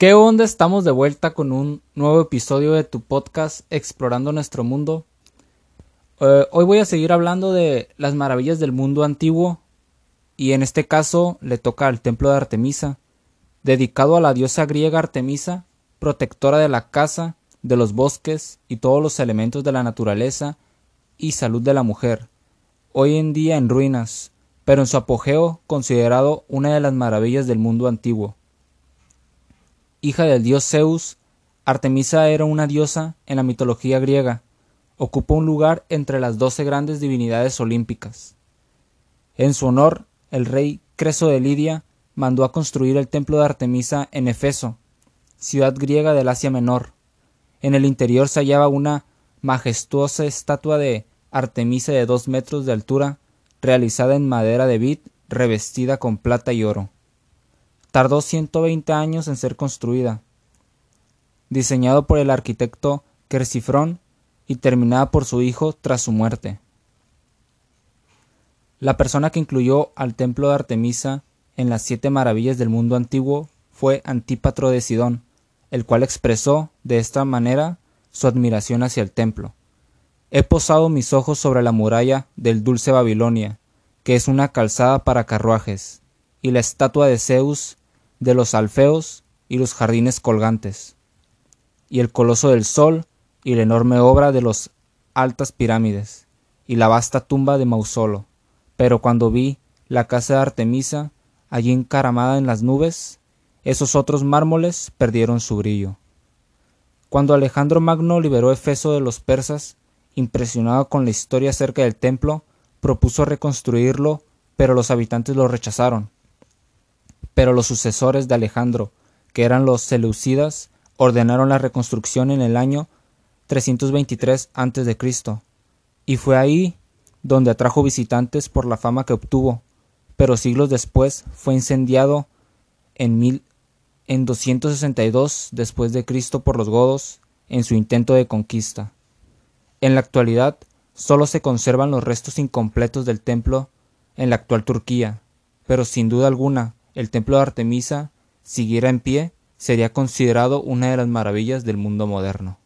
¿Qué onda? Estamos de vuelta con un nuevo episodio de tu podcast Explorando nuestro mundo. Eh, hoy voy a seguir hablando de las maravillas del mundo antiguo y en este caso le toca al templo de Artemisa, dedicado a la diosa griega Artemisa, protectora de la casa, de los bosques y todos los elementos de la naturaleza y salud de la mujer, hoy en día en ruinas, pero en su apogeo considerado una de las maravillas del mundo antiguo. Hija del dios Zeus, Artemisa era una diosa en la mitología griega, ocupa un lugar entre las doce grandes divinidades olímpicas. En su honor, el rey Creso de Lidia mandó a construir el templo de Artemisa en Efeso, ciudad griega del Asia Menor. En el interior se hallaba una majestuosa estatua de Artemisa de dos metros de altura, realizada en madera de vid, revestida con plata y oro. Tardó 120 años en ser construida. Diseñado por el arquitecto Quercifrón y terminada por su hijo tras su muerte. La persona que incluyó al templo de Artemisa en las siete maravillas del mundo antiguo fue Antípatro de Sidón, el cual expresó de esta manera su admiración hacia el templo. He posado mis ojos sobre la muralla del dulce Babilonia, que es una calzada para carruajes, y la estatua de Zeus, de los alfeos y los jardines colgantes, y el coloso del sol, y la enorme obra de los altas pirámides, y la vasta tumba de Mausolo. Pero cuando vi la casa de Artemisa, allí encaramada en las nubes, esos otros mármoles perdieron su brillo. Cuando Alejandro Magno liberó Efeso de los persas, impresionado con la historia acerca del templo, propuso reconstruirlo, pero los habitantes lo rechazaron. Pero los sucesores de Alejandro, que eran los Seleucidas, ordenaron la reconstrucción en el año 323 a.C., y fue ahí donde atrajo visitantes por la fama que obtuvo, pero siglos después fue incendiado en, mil, en 262 después de por los godos en su intento de conquista. En la actualidad solo se conservan los restos incompletos del templo en la actual Turquía, pero sin duda alguna el templo de Artemisa siguiera en pie sería considerado una de las maravillas del mundo moderno.